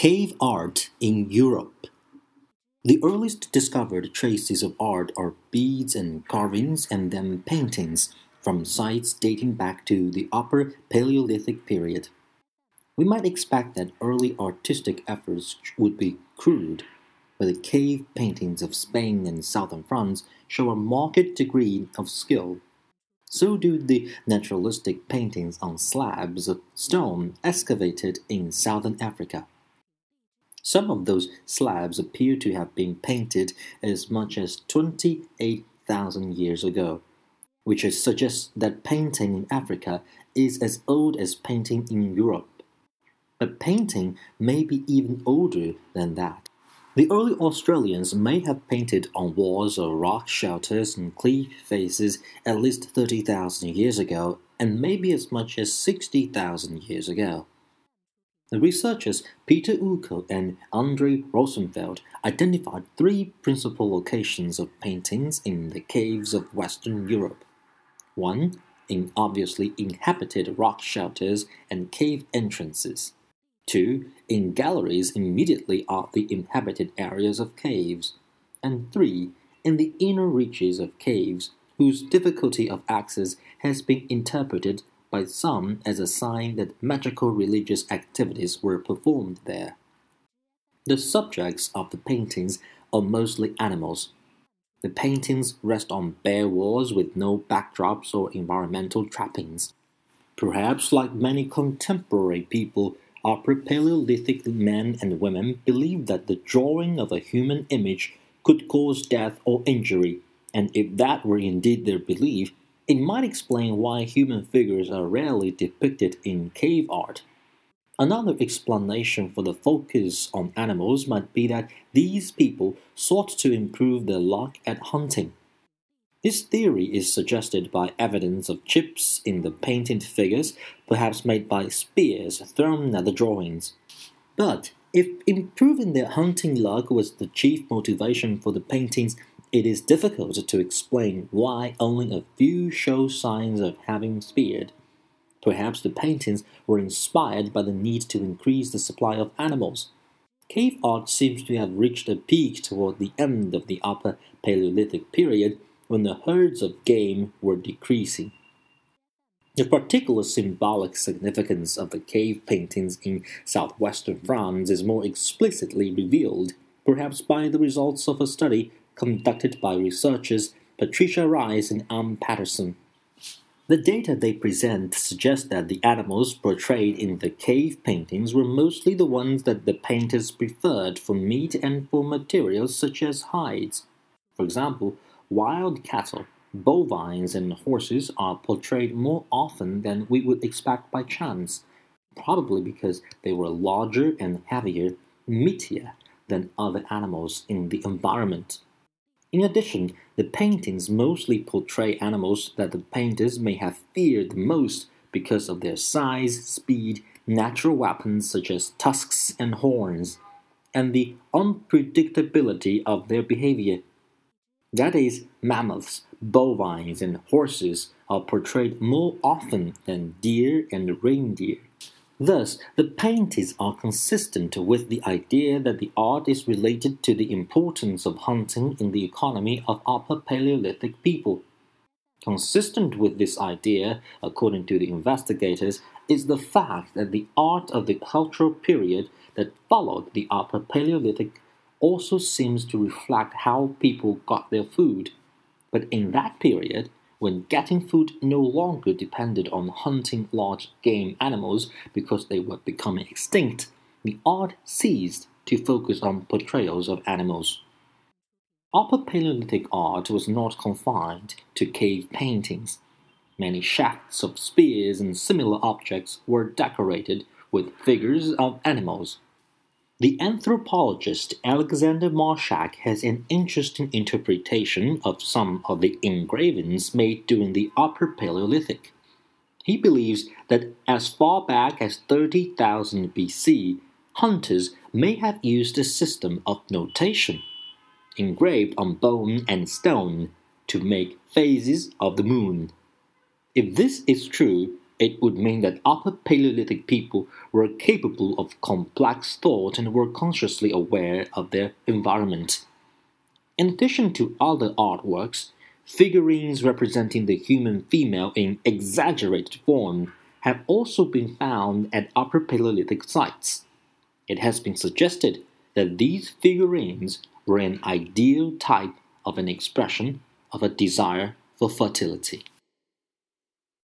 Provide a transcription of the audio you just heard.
Cave art in Europe. The earliest discovered traces of art are beads and carvings and then paintings from sites dating back to the Upper Paleolithic period. We might expect that early artistic efforts would be crude, but the cave paintings of Spain and southern France show a marked degree of skill. So do the naturalistic paintings on slabs of stone excavated in southern Africa. Some of those slabs appear to have been painted as much as 28,000 years ago, which suggests that painting in Africa is as old as painting in Europe. But painting may be even older than that. The early Australians may have painted on walls or rock shelters and cliff faces at least 30,000 years ago, and maybe as much as 60,000 years ago. The researchers Peter Ucko and Andrée Rosenfeld identified three principal locations of paintings in the caves of Western Europe. One, in obviously inhabited rock shelters and cave entrances. Two, in galleries immediately off the inhabited areas of caves. And three, in the inner reaches of caves, whose difficulty of access has been interpreted by some as a sign that magical religious activities were performed there. The subjects of the paintings are mostly animals. The paintings rest on bare walls with no backdrops or environmental trappings. Perhaps, like many contemporary people, upper Paleolithic men and women believed that the drawing of a human image could cause death or injury, and if that were indeed their belief, it might explain why human figures are rarely depicted in cave art. Another explanation for the focus on animals might be that these people sought to improve their luck at hunting. This theory is suggested by evidence of chips in the painted figures, perhaps made by spears thrown at the drawings. But if improving their hunting luck was the chief motivation for the paintings, it is difficult to explain why only a few show signs of having speared. Perhaps the paintings were inspired by the need to increase the supply of animals. Cave art seems to have reached a peak toward the end of the Upper Paleolithic period when the herds of game were decreasing. The particular symbolic significance of the cave paintings in southwestern France is more explicitly revealed, perhaps by the results of a study conducted by researchers Patricia Rice and Ann Paterson. The data they present suggest that the animals portrayed in the cave paintings were mostly the ones that the painters preferred for meat and for materials such as hides. For example, wild cattle, bovines, and horses are portrayed more often than we would expect by chance, probably because they were larger and heavier, meatier than other animals in the environment. In addition, the paintings mostly portray animals that the painters may have feared the most because of their size, speed, natural weapons such as tusks and horns, and the unpredictability of their behavior. That is, mammoths, bovines, and horses are portrayed more often than deer and reindeer. Thus, the paintings are consistent with the idea that the art is related to the importance of hunting in the economy of Upper Paleolithic people. Consistent with this idea, according to the investigators, is the fact that the art of the cultural period that followed the Upper Paleolithic also seems to reflect how people got their food. But in that period, when getting food no longer depended on hunting large game animals because they were becoming extinct, the art ceased to focus on portrayals of animals. Upper Paleolithic art was not confined to cave paintings. Many shafts of spears and similar objects were decorated with figures of animals. The anthropologist Alexander Marshack has an interesting interpretation of some of the engravings made during the Upper Paleolithic. He believes that as far back as 30,000 BC, hunters may have used a system of notation, engraved on bone and stone, to make phases of the moon. If this is true, It would mean that Upper Paleolithic people were capable of complex thought and were consciously aware of their environment. In addition to other artworks, figurines representing the human female in exaggerated form have also been found at Upper Paleolithic sites. It has been suggested that these figurines were an ideal type of an expression of a desire for fertility.